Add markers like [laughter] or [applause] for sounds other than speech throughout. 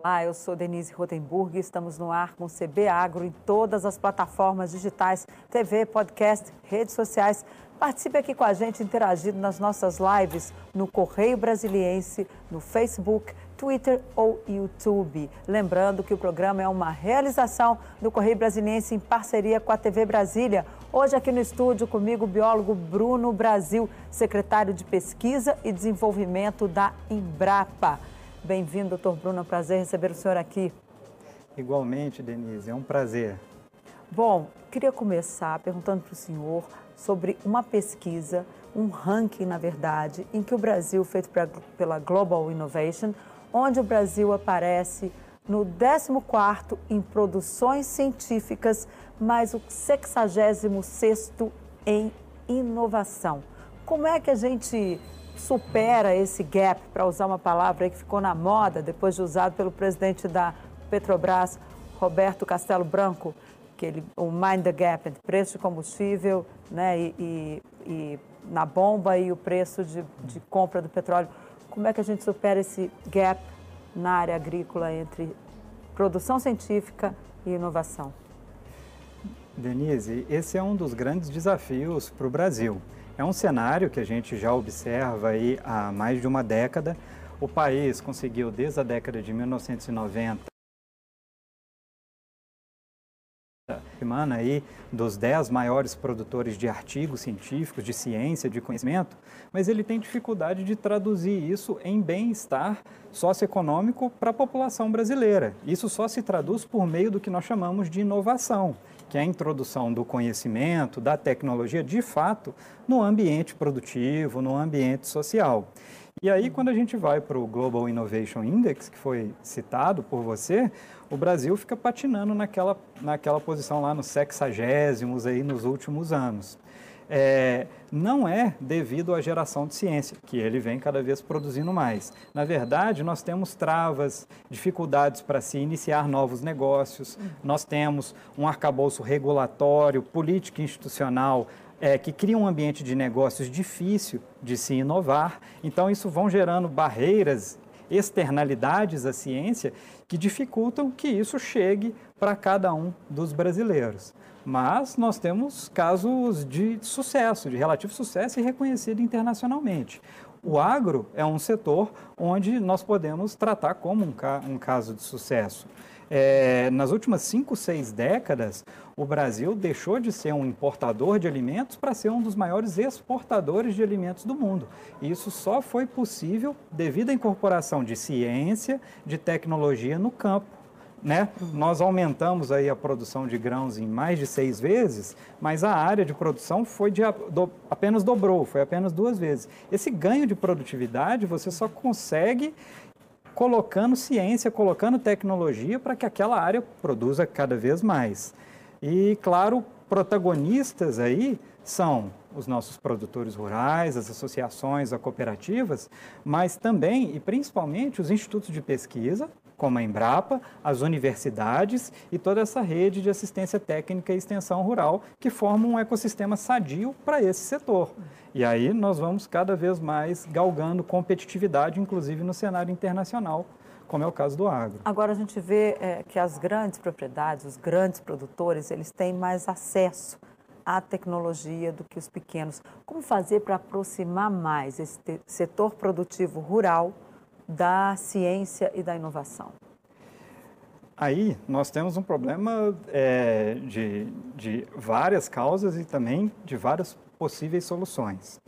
Olá, eu sou Denise Rotenburg e estamos no ar com o CB Agro em todas as plataformas digitais, TV, podcast, redes sociais. Participe aqui com a gente interagindo nas nossas lives no Correio Brasiliense, no Facebook, Twitter ou YouTube. Lembrando que o programa é uma realização do Correio Brasiliense em parceria com a TV Brasília. Hoje aqui no estúdio comigo o biólogo Bruno Brasil, secretário de Pesquisa e Desenvolvimento da Embrapa. Bem-vindo, doutor Bruno. É um prazer receber o senhor aqui. Igualmente, Denise, é um prazer. Bom, queria começar perguntando para o senhor sobre uma pesquisa, um ranking, na verdade, em que o Brasil, feito pela Global Innovation, onde o Brasil aparece no 14º em produções científicas, mas o 66º em inovação. Como é que a gente supera esse gap, para usar uma palavra que ficou na moda depois de usado pelo presidente da Petrobras, Roberto Castelo Branco, que ele, o mind the gap entre preço de combustível né, e, e, e na bomba e o preço de, de compra do petróleo. Como é que a gente supera esse gap na área agrícola entre produção científica e inovação? Denise, esse é um dos grandes desafios para o Brasil. É um cenário que a gente já observa aí há mais de uma década. O país conseguiu, desde a década de 1990, semana aí dos 10 maiores produtores de artigos científicos, de ciência, de conhecimento, mas ele tem dificuldade de traduzir isso em bem-estar socioeconômico para a população brasileira. Isso só se traduz por meio do que nós chamamos de inovação que é a introdução do conhecimento, da tecnologia, de fato, no ambiente produtivo, no ambiente social. E aí, quando a gente vai para o Global Innovation Index, que foi citado por você, o Brasil fica patinando naquela, naquela posição lá nos sexagésimos aí nos últimos anos. É, não é devido à geração de ciência, que ele vem cada vez produzindo mais. Na verdade, nós temos travas, dificuldades para se iniciar novos negócios, nós temos um arcabouço regulatório, político e institucional é, que cria um ambiente de negócios difícil de se inovar. Então, isso vão gerando barreiras, externalidades à ciência que dificultam que isso chegue para cada um dos brasileiros. Mas nós temos casos de sucesso, de relativo sucesso e reconhecido internacionalmente. O agro é um setor onde nós podemos tratar como um, ca um caso de sucesso. É, nas últimas cinco, seis décadas, o Brasil deixou de ser um importador de alimentos para ser um dos maiores exportadores de alimentos do mundo. E isso só foi possível devido à incorporação de ciência, de tecnologia no campo né? Nós aumentamos aí a produção de grãos em mais de seis vezes, mas a área de produção foi de, do, apenas dobrou, foi apenas duas vezes. Esse ganho de produtividade você só consegue colocando ciência, colocando tecnologia para que aquela área produza cada vez mais. E, claro, protagonistas aí são os nossos produtores rurais, as associações, as cooperativas, mas também e principalmente os institutos de pesquisa, como a Embrapa, as universidades e toda essa rede de assistência técnica e extensão rural que formam um ecossistema sadio para esse setor. E aí nós vamos cada vez mais galgando competitividade, inclusive no cenário internacional, como é o caso do agro. Agora a gente vê é, que as grandes propriedades, os grandes produtores, eles têm mais acesso à tecnologia do que os pequenos. Como fazer para aproximar mais esse setor produtivo rural da ciência e da inovação? Aí nós temos um problema é, de, de várias causas e também de várias possíveis soluções.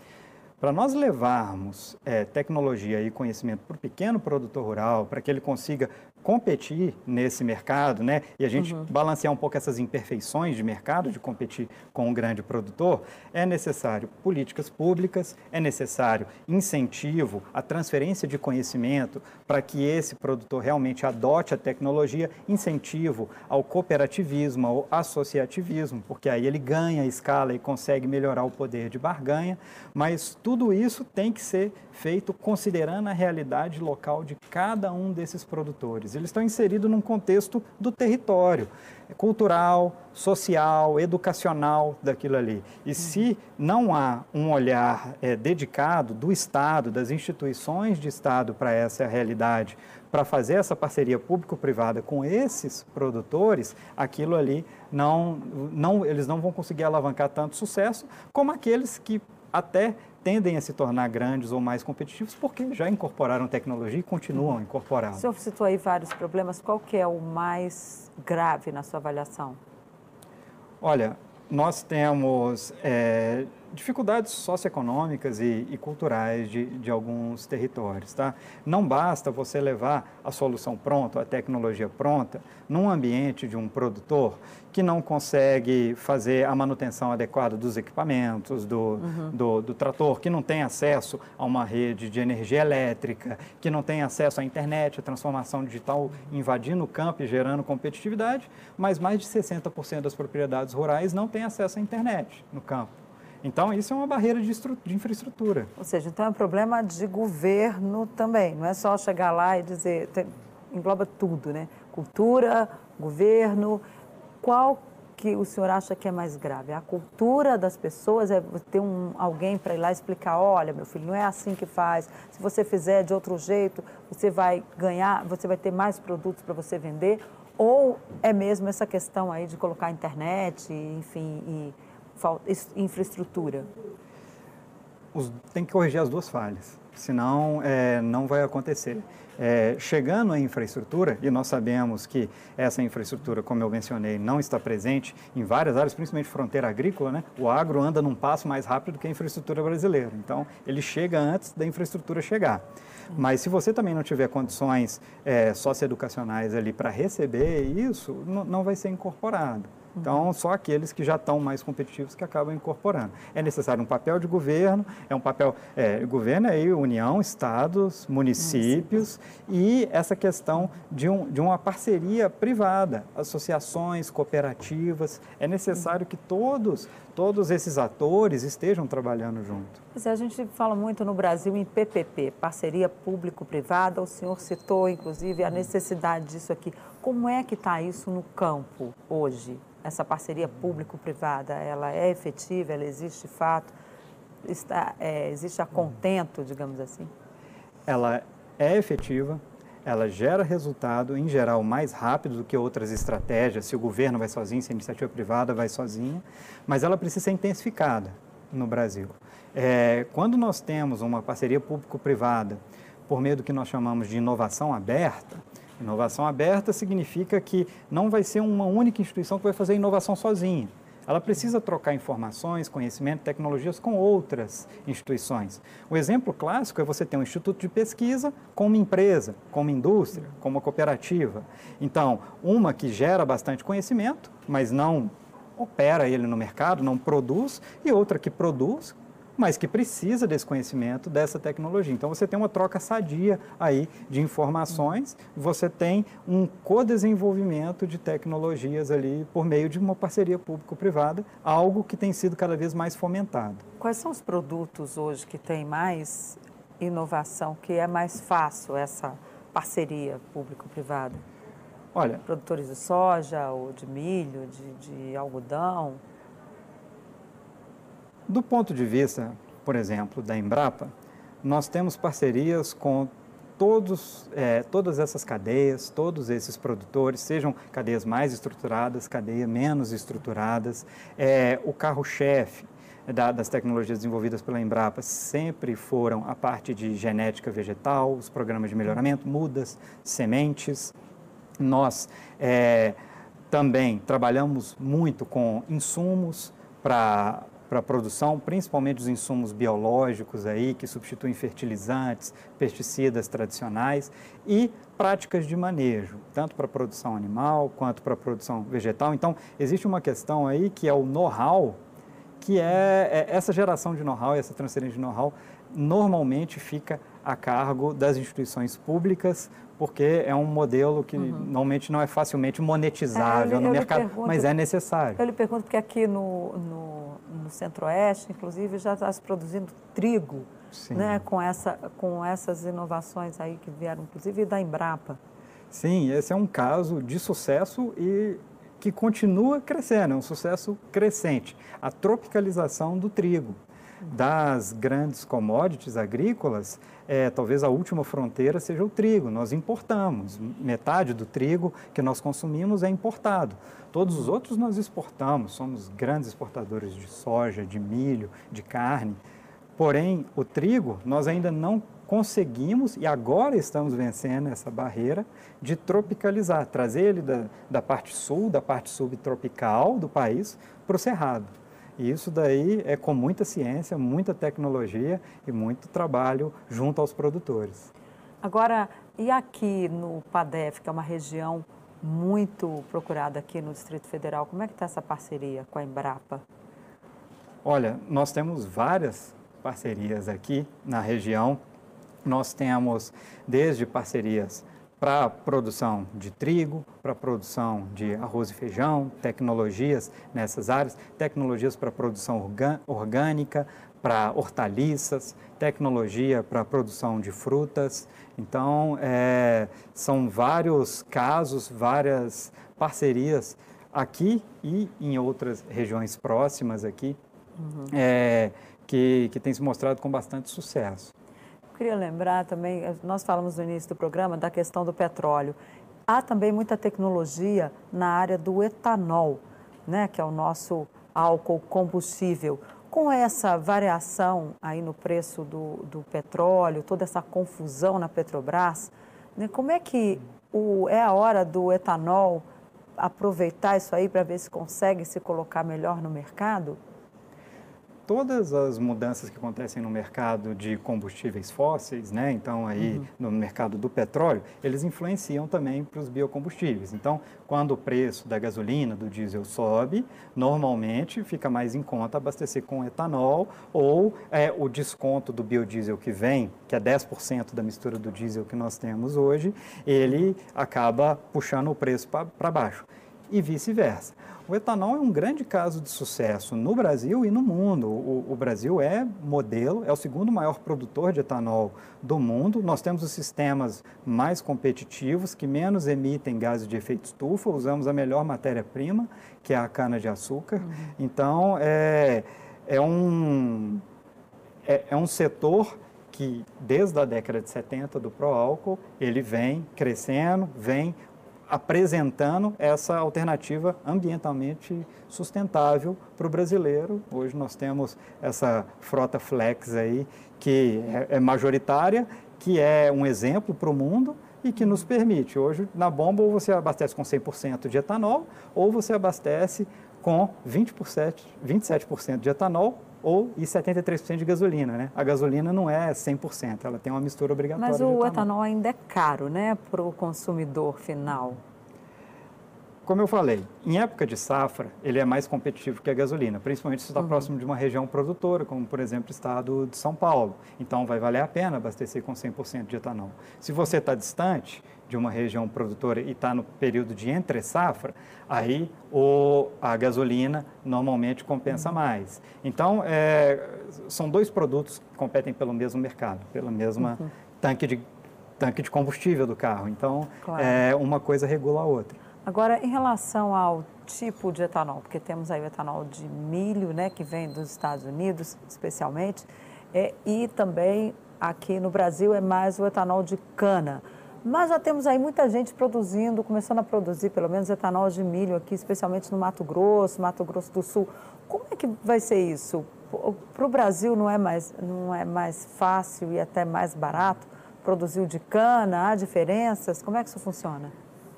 Para nós levarmos é, tecnologia e conhecimento para o pequeno produtor rural, para que ele consiga competir nesse mercado, né? E a gente uhum. balancear um pouco essas imperfeições de mercado, de competir com um grande produtor, é necessário políticas públicas, é necessário incentivo, a transferência de conhecimento para que esse produtor realmente adote a tecnologia, incentivo ao cooperativismo, ao associativismo, porque aí ele ganha escala e consegue melhorar o poder de barganha, mas tudo isso tem que ser feito considerando a realidade local de cada um desses produtores eles, eles estão inseridos num contexto do território cultural, social, educacional daquilo ali. E se não há um olhar é, dedicado do Estado, das instituições de Estado para essa realidade, para fazer essa parceria público-privada com esses produtores, aquilo ali não, não, eles não vão conseguir alavancar tanto sucesso como aqueles que até tendem a se tornar grandes ou mais competitivos porque já incorporaram tecnologia e continuam a incorporá-la. O senhor citou aí vários problemas, qual que é o mais grave na sua avaliação? Olha, nós temos é, dificuldades socioeconômicas e, e culturais de, de, alguns territórios. Tá? Não basta você levar a solução pronta, a tecnologia pronta, num ambiente de um produtor que não consegue fazer a manutenção adequada dos equipamentos, do, uhum. do, do, trator, que não tem acesso a uma rede de energia elétrica, que não tem acesso à internet, a transformação digital invadindo o campo e gerando competitividade, mas mais de 60% das propriedades rurais não têm acesso à internet no campo. Então, isso é uma barreira de, de, infraestrutura. Ou seja, então é um problema de governo também, não é só chegar lá e dizer, tem, engloba tudo, né? Cultura, governo. Qual que o senhor acha que é mais grave? A cultura das pessoas é ter um, alguém para ir lá explicar, olha, meu filho, não é assim que faz. Se você fizer de outro jeito, você vai ganhar, você vai ter mais produtos para você vender. Ou é mesmo essa questão aí de colocar internet, enfim, e infraestrutura? Os, tem que corrigir as duas falhas, senão é, não vai acontecer. É, chegando à infraestrutura, e nós sabemos que essa infraestrutura, como eu mencionei, não está presente em várias áreas, principalmente fronteira agrícola, né? o agro anda num passo mais rápido do que a infraestrutura brasileira. Então, ele chega antes da infraestrutura chegar. Mas se você também não tiver condições é, socioeducacionais ali para receber isso, não vai ser incorporado. Então, só aqueles que já estão mais competitivos que acabam incorporando. É necessário um papel de governo, é um papel, é, governo é aí União, Estados, municípios, e essa questão de, um, de uma parceria privada, associações, cooperativas. É necessário que todos, todos esses atores estejam trabalhando junto. É, a gente fala muito no Brasil em PPP, parceria público-privada. O senhor citou, inclusive, a necessidade disso aqui. Como é que está isso no campo hoje? essa parceria público-privada, ela é efetiva, ela existe de fato, está, é, existe a contento, digamos assim? Ela é efetiva, ela gera resultado, em geral, mais rápido do que outras estratégias, se o governo vai sozinho, se a iniciativa privada vai sozinha, mas ela precisa ser intensificada no Brasil. É, quando nós temos uma parceria público-privada, por meio do que nós chamamos de inovação aberta, Inovação aberta significa que não vai ser uma única instituição que vai fazer inovação sozinha. Ela precisa trocar informações, conhecimento, tecnologias com outras instituições. O exemplo clássico é você ter um instituto de pesquisa com uma empresa, com uma indústria, com uma cooperativa. Então, uma que gera bastante conhecimento, mas não opera ele no mercado, não produz, e outra que produz, mas que precisa desse conhecimento, dessa tecnologia. Então você tem uma troca sadia aí de informações, você tem um co-desenvolvimento de tecnologias ali por meio de uma parceria público-privada, algo que tem sido cada vez mais fomentado. Quais são os produtos hoje que têm mais inovação, que é mais fácil essa parceria público-privada? Olha, produtores de soja ou de milho, de, de algodão? Do ponto de vista, por exemplo, da Embrapa, nós temos parcerias com todos, é, todas essas cadeias, todos esses produtores, sejam cadeias mais estruturadas, cadeias menos estruturadas. É, o carro-chefe da, das tecnologias desenvolvidas pela Embrapa sempre foram a parte de genética vegetal, os programas de melhoramento, mudas, sementes. Nós é, também trabalhamos muito com insumos para para a produção, principalmente os insumos biológicos aí, que substituem fertilizantes, pesticidas tradicionais e práticas de manejo, tanto para a produção animal quanto para a produção vegetal. Então, existe uma questão aí que é o know-how, que é, é essa geração de know-how, essa transferência de know-how, normalmente fica a cargo das instituições públicas porque é um modelo que uhum. normalmente não é facilmente monetizável é, no mercado, pergunto, mas é necessário. Eu lhe pergunto porque aqui no, no, no Centro-Oeste, inclusive, já está se produzindo trigo, né, com, essa, com essas inovações aí que vieram, inclusive, da Embrapa. Sim, esse é um caso de sucesso e que continua crescendo, é um sucesso crescente. A tropicalização do trigo. Das grandes commodities agrícolas, é, talvez a última fronteira seja o trigo. Nós importamos, metade do trigo que nós consumimos é importado. Todos os outros nós exportamos, somos grandes exportadores de soja, de milho, de carne. Porém, o trigo, nós ainda não conseguimos e agora estamos vencendo essa barreira de tropicalizar, trazer ele da, da parte sul, da parte subtropical do país para o cerrado. E isso daí é com muita ciência, muita tecnologia e muito trabalho junto aos produtores. Agora, e aqui no PADEF, que é uma região muito procurada aqui no Distrito Federal, como é que está essa parceria com a Embrapa? Olha, nós temos várias parcerias aqui na região nós temos desde parcerias para a produção de trigo, para a produção de arroz e feijão, tecnologias nessas áreas, tecnologias para a produção orgânica, para hortaliças, tecnologia para a produção de frutas. Então, é, são vários casos, várias parcerias aqui e em outras regiões próximas aqui, uhum. é, que, que tem se mostrado com bastante sucesso queria lembrar também, eh, nós falamos no início do programa da questão do petróleo. Há também muita tecnologia na área do etanol, né, que é o nosso álcool combustível. Com essa variação aí no preço do, do petróleo, toda essa confusão na Petrobras, né, como é que o, é a hora do etanol aproveitar isso aí para ver se consegue se colocar melhor no mercado? Todas as mudanças que acontecem no mercado de combustíveis fósseis, né? Então aí uhum. no mercado do petróleo, eles influenciam também para os biocombustíveis. Então, quando o preço da gasolina, do diesel sobe, normalmente fica mais em conta abastecer com etanol ou é, o desconto do biodiesel que vem, que é 10% da mistura do diesel que nós temos hoje, ele acaba puxando o preço para baixo e vice-versa. O etanol é um grande caso de sucesso no Brasil e no mundo. O, o, Brasil é modelo, é o segundo maior produtor de etanol do mundo. Nós temos os sistemas mais competitivos, que menos emitem gases de efeito estufa, usamos a melhor matéria-prima, que é a cana-de-açúcar. Uhum. Então, é, é, um, é, é um setor que desde a década de 70 do pró-álcool, ele vem crescendo, vem apresentando essa alternativa ambientalmente sustentável para o brasileiro. Hoje nós temos essa frota flex aí que é, é majoritária, que é um exemplo para o mundo e que nos permite. Hoje, na bomba, ou você abastece com 100% de etanol, ou você abastece com 20%, 27% de etanol ou e 73% de gasolina, né? A gasolina não é 100%, ela tem uma mistura obrigatória. Mas o etanol. ainda é caro, né, para o consumidor final? Como eu falei, em época de safra, ele é mais competitivo que a gasolina, principalmente se está uhum. próximo de uma região produtora, como por exemplo o estado de São Paulo. Então vai valer a pena abastecer com 100% de etanol. Se você está distante de uma região produtora e está no período de entre safra, aí o, a gasolina normalmente compensa uhum. mais. Então, é, são dois produtos que competem pelo mesmo mercado, pela mesma uhum. tanque, de, tanque de combustível do carro. Então, claro. é, uma coisa regula a outra. Agora, em relação ao tipo de etanol, porque temos aí o etanol de milho, né, que vem dos Estados Unidos, especialmente, é, e também aqui no Brasil é mais o etanol de cana. Mas já temos aí muita gente produzindo, começando a produzir pelo menos etanol de milho aqui, especialmente no Mato Grosso, Mato Grosso do Sul. Como é que vai ser isso? Para o Brasil não é, mais, não é mais fácil e até mais barato produzir o de cana? Há diferenças? Como é que isso funciona?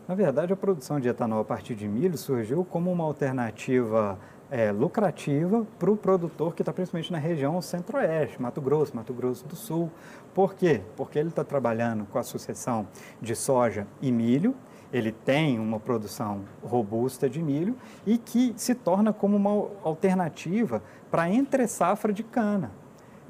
Na verdade, a produção de etanol a partir de milho surgiu como uma alternativa é, lucrativa para o produtor que está principalmente na região centro-oeste, Mato Grosso, Mato Grosso do Sul. Por quê? Porque ele está trabalhando com a sucessão de soja e milho, ele tem uma produção robusta de milho e que se torna como uma alternativa para entre safra de cana.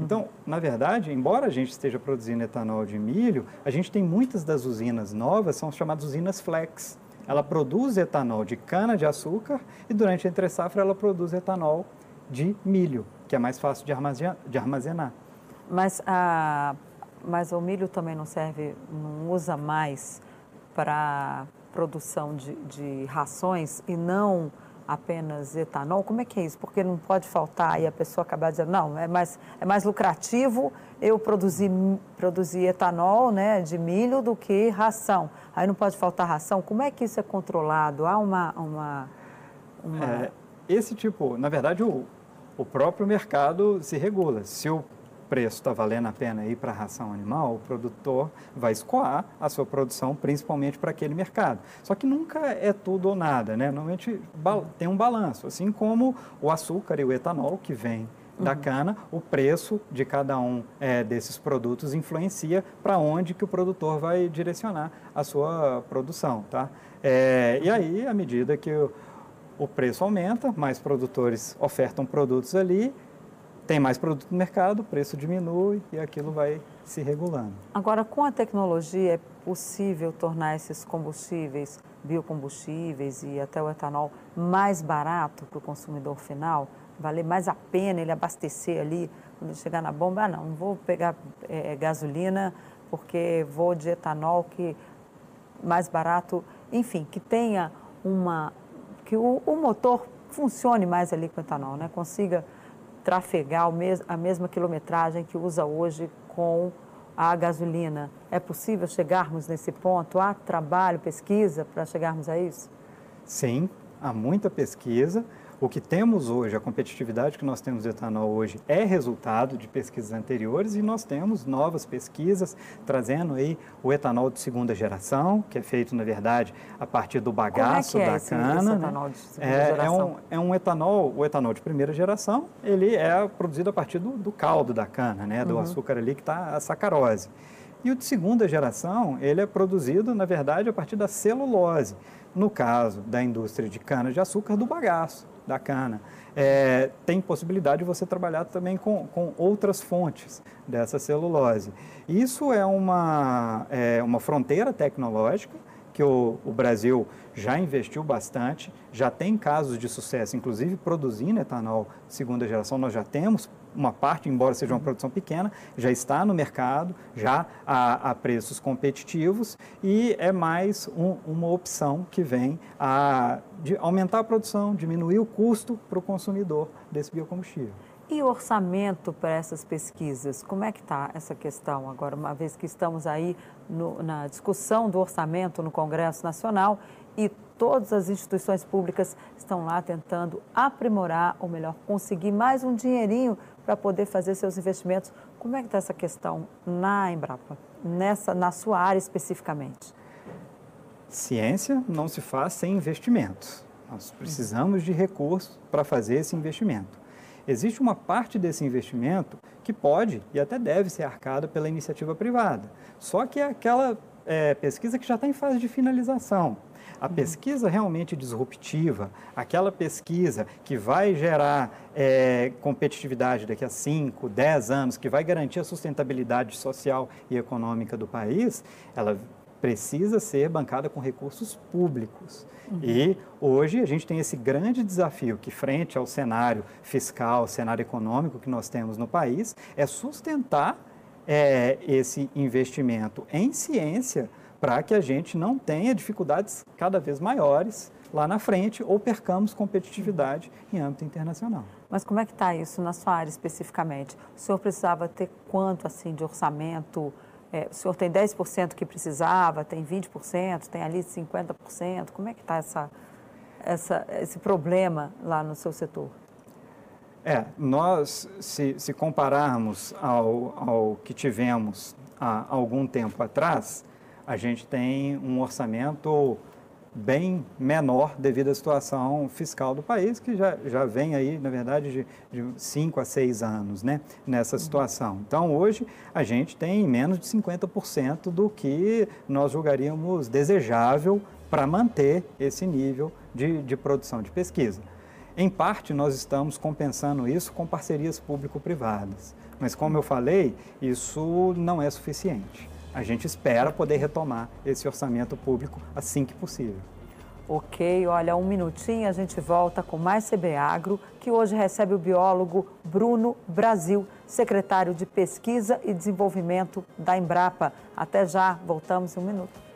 Então, na verdade, embora a gente esteja produzindo etanol de milho, a gente tem muitas das usinas novas, são chamadas usinas flex. Ela produz etanol de cana-de-açúcar e durante a entre safra ela produz etanol de milho, que é mais fácil de armazenar. Mas, a, mas o milho também não serve, não usa mais para produção de, de rações e não apenas etanol? Como é que é isso? Porque não pode faltar e a pessoa acabar dizendo, não, é mais, é mais lucrativo eu produzir, produzir etanol né, de milho do que ração. Aí não pode faltar ração. Como é que isso é controlado? Há uma... uma, uma... É, esse tipo, na verdade, o, o próprio mercado se regula. Se o preço está valendo a pena ir para a ração animal, o produtor vai escoar a sua produção principalmente para aquele mercado. Só que nunca é tudo ou nada, né? Normalmente tem um balanço, assim como o açúcar e o etanol que vem da uhum. cana, o preço de cada um é, desses produtos influencia para onde que o produtor vai direcionar a sua produção, tá? É, e aí, à medida que o, o preço aumenta, mais produtores ofertam produtos ali, tem mais produto no mercado, o preço diminui e aquilo vai se regulando. Agora, com a tecnologia, é possível tornar esses combustíveis, biocombustíveis e até o etanol, mais barato para o consumidor final? Valer mais a pena ele abastecer ali, quando ele chegar na bomba? Ah, não, não vou pegar é, gasolina porque vou de etanol que mais barato, enfim, que tenha uma. que o, o motor funcione mais ali com o etanol, né? Consiga trafegar a mesma quilometragem que usa hoje com a gasolina. É possível chegarmos nesse ponto? Há trabalho, pesquisa para chegarmos a isso? Sim, há muita pesquisa. O que temos hoje, a competitividade que nós temos de etanol hoje é resultado de pesquisas anteriores e nós temos novas pesquisas trazendo aí o etanol de segunda geração, que é feito, na verdade, a partir do bagaço Como é da esse, cana. Esse né? etanol de segunda é, geração? É um, é um etanol, o etanol de primeira geração, ele é produzido a partir do, do caldo da cana, né? do uhum. açúcar ali que está a sacarose. E o de segunda geração, ele é produzido, na verdade, a partir da celulose. No caso da indústria de cana-de-açúcar, do bagaço da cana. É, tem possibilidade de você trabalhar também com, com outras fontes dessa celulose. Isso é uma, é uma fronteira tecnológica que o, o, Brasil já investiu bastante, já tem casos de sucesso, inclusive produzindo etanol segunda geração, nós já temos uma parte, embora seja uma produção pequena, já está no mercado, já a, a preços competitivos e é mais um, uma opção que vem a aumentar a produção, diminuir o custo para o consumidor desse biocombustível. E o orçamento para essas pesquisas? Como é que está essa questão agora, uma vez que estamos aí no, na discussão do orçamento no Congresso Nacional e todas as instituições públicas estão lá tentando aprimorar, ou melhor, conseguir mais um dinheirinho para poder fazer seus investimentos. Como é que está essa questão na Embrapa, nessa, na sua área especificamente? Ciência não se faz sem investimentos. Nós precisamos de recursos para fazer esse investimento. Existe uma parte desse investimento que pode e até deve ser arcada pela iniciativa privada. Só que é aquela é, pesquisa que já está em fase de finalização. A uhum. pesquisa realmente disruptiva, aquela pesquisa que vai gerar é, competitividade daqui a 5, 10 anos, que vai garantir a sustentabilidade social e econômica do país, ela precisa ser bancada com recursos públicos. Uhum. E hoje a gente tem esse grande desafio que, frente ao cenário fiscal, cenário econômico que nós temos no país, é sustentar é, esse investimento em ciência para que a gente não tenha dificuldades cada vez maiores lá na frente ou percamos competitividade em âmbito internacional. Mas como é que está isso na sua área especificamente? O senhor precisava ter quanto assim de orçamento? É, o senhor tem 10% que precisava, tem 20%, tem ali 50%? Como é que está essa, essa, esse problema lá no seu setor? É, nós, se, se compararmos ao, ao que tivemos há algum tempo atrás, a gente tem um orçamento bem menor devido à situação fiscal do país, que já, já vem aí, na verdade, de 5 a 6 anos né, nessa situação. Então, hoje, a gente tem menos de 50% do que nós julgaríamos desejável para manter esse nível de, de produção de pesquisa. Em parte, nós estamos compensando isso com parcerias público-privadas. Mas, como eu falei, isso não é suficiente a gente espera poder retomar esse orçamento público assim que possível. Ok, olha, um minutinho, a gente volta com mais CB Agro, que hoje recebe o biólogo Bruno Brasil, secretário de Pesquisa e Desenvolvimento da Embrapa. Até já, voltamos em um minuto.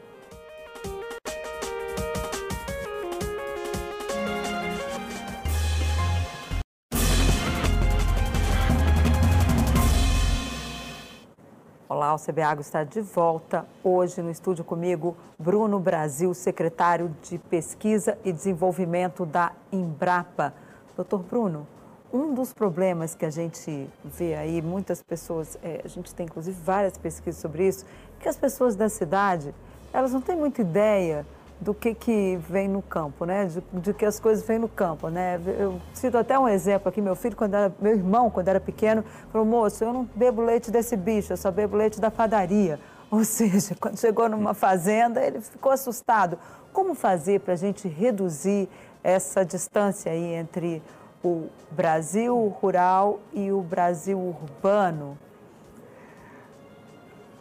Olá, o CB Agro está de volta hoje no estúdio comigo, Bruno Brasil, secretário de Pesquisa e Desenvolvimento da Embrapa. Doutor Bruno, um dos problemas que a gente vê aí, muitas pessoas, é, a gente tem inclusive várias pesquisas sobre isso, que as pessoas da cidade, elas não têm muita ideia do que, que vem no campo, né? De, de, que as coisas vêm no campo, né? Eu cito até um exemplo aqui, meu filho, quando era, meu irmão, quando era pequeno, falou, moço, eu não bebo leite desse bicho, eu só bebo leite da padaria. [laughs] Ou seja, quando chegou numa fazenda, ele ficou assustado. Como fazer para a gente reduzir essa distância aí entre o Brasil rural e o Brasil urbano?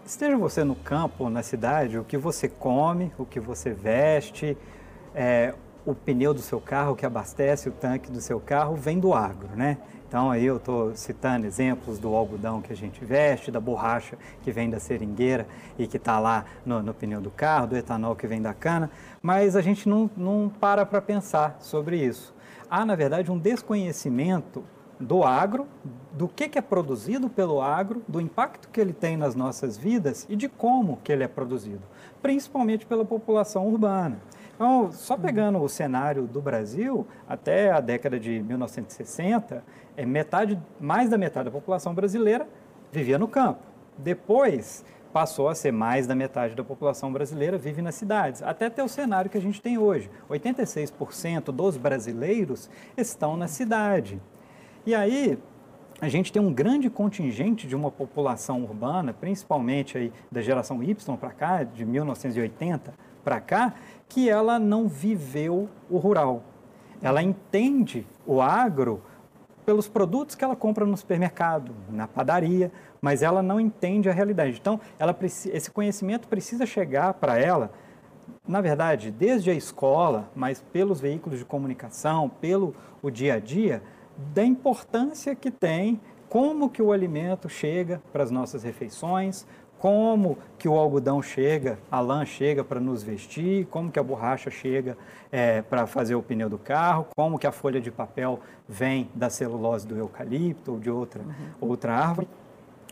Esteja você no campo ou na cidade, o que você come, o que você veste, é, o pneu do seu carro que abastece o tanque do seu carro vem do agro, né? Então aí eu estou citando exemplos do algodão que a gente veste, da borracha que vem da seringueira e que está lá no, no, pneu do carro, do etanol que vem da cana, mas a gente não, não para para pensar sobre isso. Há, na verdade, um desconhecimento do agro, do que, que é produzido pelo agro, do impacto que ele tem nas nossas vidas e de como que ele é produzido, principalmente pela população urbana. Então, só pegando o cenário do Brasil, até a década de 1960, é metade, mais da metade da população brasileira vivia no campo. Depois, passou a ser mais da metade da população brasileira vive nas cidades, até ter o cenário que a gente tem hoje. 86% dos brasileiros estão na cidade. E aí, a gente tem um grande contingente de uma população urbana, principalmente aí da geração Y para cá, de 1980 para cá, que ela não viveu o rural. Ela entende o agro pelos produtos que ela compra no supermercado, na padaria, mas ela não entende a realidade. Então, ela, esse conhecimento precisa chegar para ela, na verdade, desde a escola, mas pelos veículos de comunicação, pelo o dia a dia, da importância que tem como que o alimento chega para as nossas refeições, como que o algodão chega, a lã chega para nos vestir, como que a borracha chega é, para fazer o pneu do carro, como que a folha de papel vem da celulose do eucalipto ou de outra, uhum. outra árvore.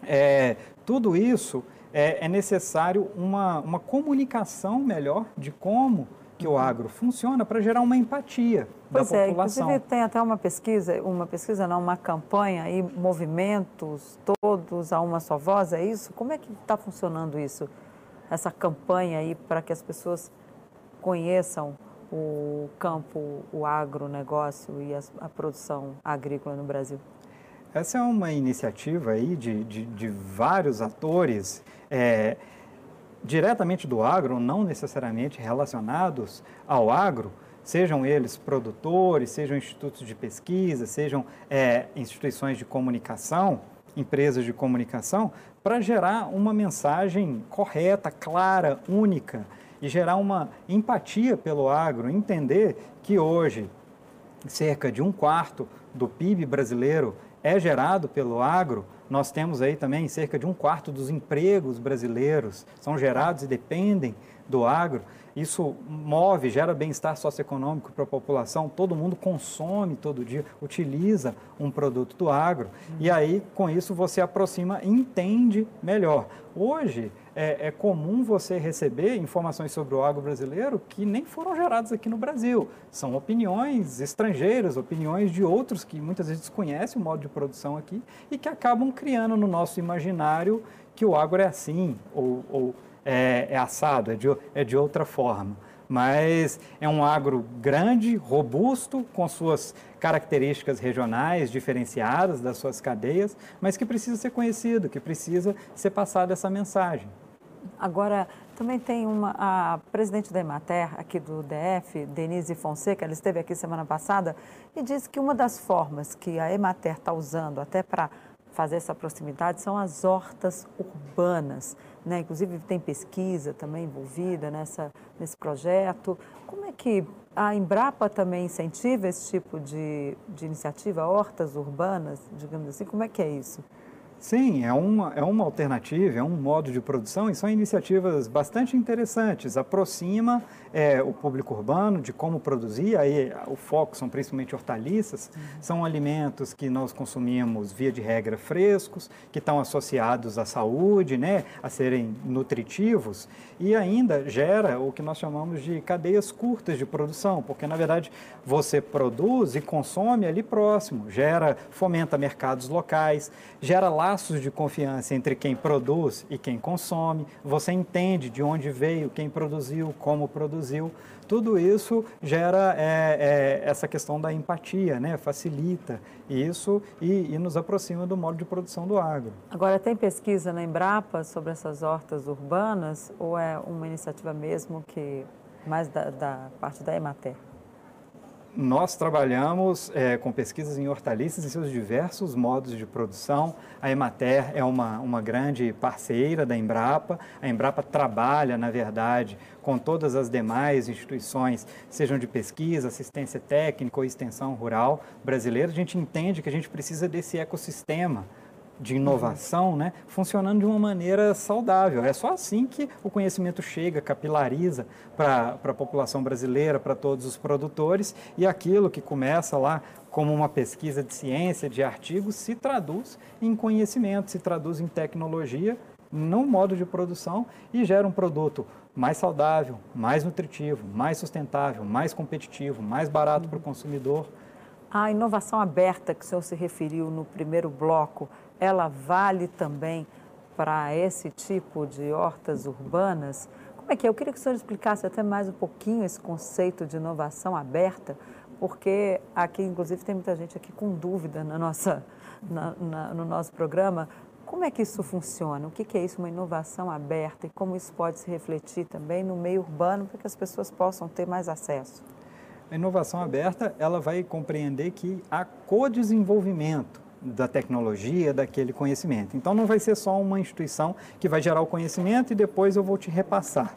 É, tudo isso é, é necessário uma, uma comunicação melhor de como que o agro funciona para gerar uma empatia pois da é, população. Inclusive tem até uma pesquisa, uma pesquisa não, uma campanha aí, movimentos todos a uma só voz, é isso? Como é que está funcionando isso? Essa campanha aí para que as pessoas conheçam o campo, o agronegócio e a, a produção agrícola no Brasil? Essa é uma iniciativa aí de, de, de vários atores. É, diretamente do agro, não necessariamente relacionados ao agro, sejam eles produtores, sejam institutos de pesquisa, sejam é, instituições de comunicação, empresas de comunicação, para gerar uma mensagem correta, clara, única e gerar uma empatia pelo agro, entender que hoje cerca de um quarto do PIB brasileiro é gerado pelo agro, nós temos aí também cerca de um quarto dos empregos brasileiros são gerados e dependem do agro. Isso move, gera bem-estar socioeconômico para a população. Todo mundo consome todo dia, utiliza um produto do agro. E aí, com isso, você aproxima e entende melhor. Hoje, é, é, comum você receber informações sobre o agro brasileiro que nem foram geradas aqui no Brasil. São opiniões estrangeiras, opiniões de outros que muitas vezes desconhecem o modo de produção aqui e que acabam criando no nosso imaginário que o agro é assim ou, ou é, é, assado, é de, é de outra forma. Mas é um agro grande, robusto, com suas características regionais diferenciadas das suas cadeias, mas que precisa ser conhecido, que precisa ser passada essa mensagem. Agora, também tem uma, a presidente da Emater, aqui do DF, Denise Fonseca, ela esteve aqui semana passada e disse que uma das formas que a Emater está usando até para fazer essa proximidade são as hortas urbanas. Né? Inclusive tem pesquisa também envolvida nessa, nesse projeto. Como é que a Embrapa também incentiva esse tipo de, de iniciativa, hortas urbanas, digamos assim? Como é que é isso? Sim, é uma, é uma alternativa, é um modo de produção e são iniciativas bastante interessantes. Aproxima é, o público urbano de como produzir, aí o foco são principalmente hortaliças, uhum. são alimentos que nós consumimos via de regra frescos, que estão associados à saúde, né, a serem nutritivos e ainda gera o que nós chamamos de cadeias curtas de produção, porque na verdade você produz e consome ali próximo, gera, fomenta mercados locais, gera lá laços de confiança entre quem produz e quem consome, você entende de onde veio, quem produziu, como produziu. Tudo isso gera é, é, essa questão da empatia, né? facilita isso e, e, nos aproxima do modo de produção do agro. Agora, tem pesquisa na Embrapa sobre essas hortas urbanas ou é uma iniciativa mesmo que mais da, da parte da Emater? Nós trabalhamos é, com pesquisas em hortaliças e seus diversos modos de produção. A Emater é uma, uma grande parceira da Embrapa. A Embrapa trabalha, na verdade, com todas as demais instituições, sejam de pesquisa, assistência técnica ou extensão rural brasileira. A gente entende que a gente precisa desse ecossistema de inovação, né, funcionando de uma maneira saudável. É só assim que o conhecimento chega, capilariza para a população brasileira, para todos os produtores, e aquilo que começa lá como uma pesquisa de ciência, de artigos, se traduz em conhecimento, se traduz em tecnologia, no modo de produção e gera um produto mais saudável, mais nutritivo, mais sustentável, mais competitivo, mais barato para o consumidor. A inovação aberta que o senhor se referiu no primeiro bloco, ela vale também para esse tipo de hortas urbanas? Como é que é? Eu queria que o senhor explicasse até mais um pouquinho esse conceito de inovação aberta, porque aqui, inclusive, tem muita gente aqui com dúvida na nossa, na, na, no nosso programa. Como é que isso funciona? O que, é isso, uma inovação aberta e como isso pode se refletir também no meio urbano para que as pessoas possam ter mais acesso? A inovação aberta, ela vai compreender que há co-desenvolvimento da tecnologia, daquele conhecimento. Então, não vai ser só uma instituição que vai gerar o conhecimento e depois eu vou te repassar.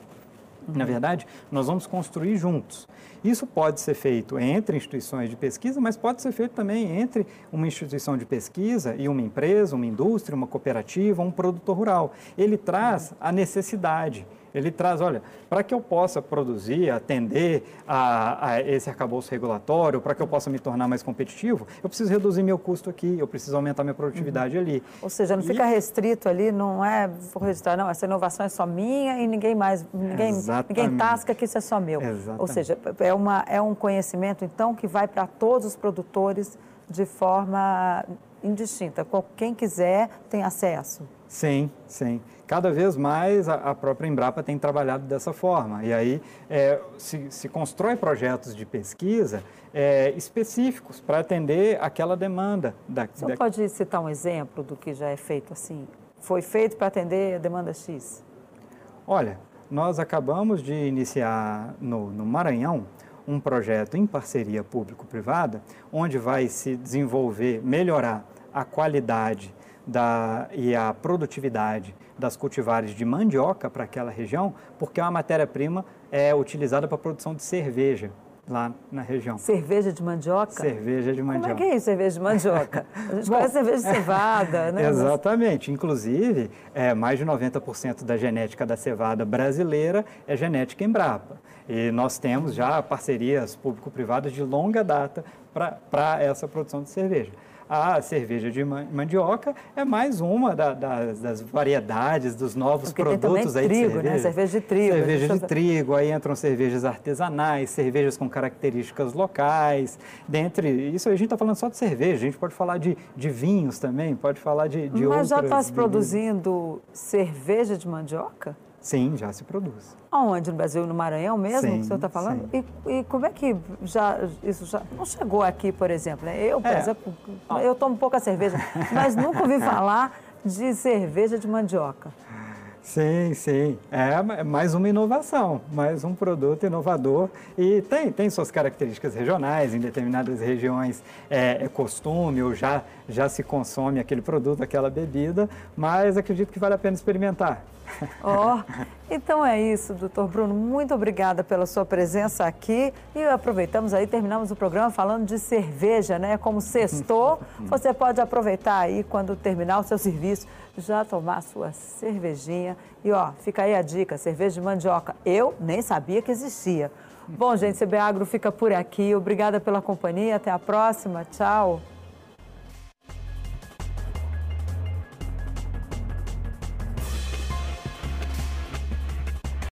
Na uhum. verdade, nós vamos construir juntos. Isso pode ser feito entre instituições de pesquisa, mas pode ser feito também entre uma instituição de pesquisa e uma empresa, uma indústria, uma cooperativa, um produtor rural. Ele traz a necessidade ele traz, olha, para que eu possa produzir, atender a, a esse arcabouço regulatório, para que eu possa me tornar mais competitivo, eu preciso reduzir meu custo aqui, eu preciso aumentar minha produtividade uhum. ali. Ou seja, não e... fica restrito ali, não é, vou registrar, não, essa inovação é só minha e ninguém mais, ninguém, ninguém tasca que isso é só meu. Exatamente. Ou seja, é, uma, é um conhecimento, então, que vai para todos os produtores de forma indistinta. Quem quiser tem acesso. Sim, sim. Cada vez mais a, própria Embrapa tem trabalhado dessa forma. E aí é, se, se, constrói projetos de pesquisa é, específicos para atender aquela demanda. Da, Você da... pode citar um exemplo do que já é feito assim? Foi feito para atender a demanda X? Olha, nós acabamos de iniciar no, no Maranhão um projeto em parceria público-privada, onde vai se desenvolver, melhorar a qualidade da, e a produtividade das cultivares de mandioca para aquela região, porque é uma matéria-prima é utilizada para a produção de cerveja lá na região. Cerveja de mandioca? Cerveja de mandioca. Como é que é isso, cerveja de mandioca? [laughs] A gente Bom, conhece cerveja de cevada, né? Exatamente. Inclusive, é, mais de 90% da genética da cevada brasileira é genética Embrapa. E nós temos já parcerias público-privadas de longa data para essa produção de cerveja a cerveja de mandioca é mais uma da, das, das, variedades dos novos Porque produtos tem aí trigo, de cerveja. Né? Cerveja de trigo. Cerveja de trigo, aí entram cervejas artesanais, cervejas com características locais. Dentre isso, a gente está falando só de cerveja, a gente pode falar de, de vinhos também, pode falar de, de Mas já está se produzindo cerveja de mandioca? Sim, já se produz. Aonde? No Brasil, no Maranhão mesmo, sim, que o senhor está falando? E, e, como é que já, isso já não chegou aqui, por exemplo? Né? Eu, por é. exemplo, eu tomo pouca cerveja, mas nunca ouvi [laughs] falar de cerveja de mandioca. Sim, sim. É mais uma inovação, mais um produto inovador e tem, tem suas características regionais. Em determinadas regiões é, é costume ou já, já se consome aquele produto, aquela bebida, mas acredito que vale a pena experimentar. [laughs] Ó, oh, Então é isso, doutor Bruno. Muito obrigada pela sua presença aqui. E aproveitamos aí, terminamos o programa falando de cerveja, né? Como sextou, [laughs] você pode aproveitar aí quando terminar o seu serviço, já tomar sua cervejinha. E ó, fica aí a dica: cerveja de mandioca. Eu nem sabia que existia. Bom, gente, CB Agro fica por aqui. Obrigada pela companhia. Até a próxima. Tchau.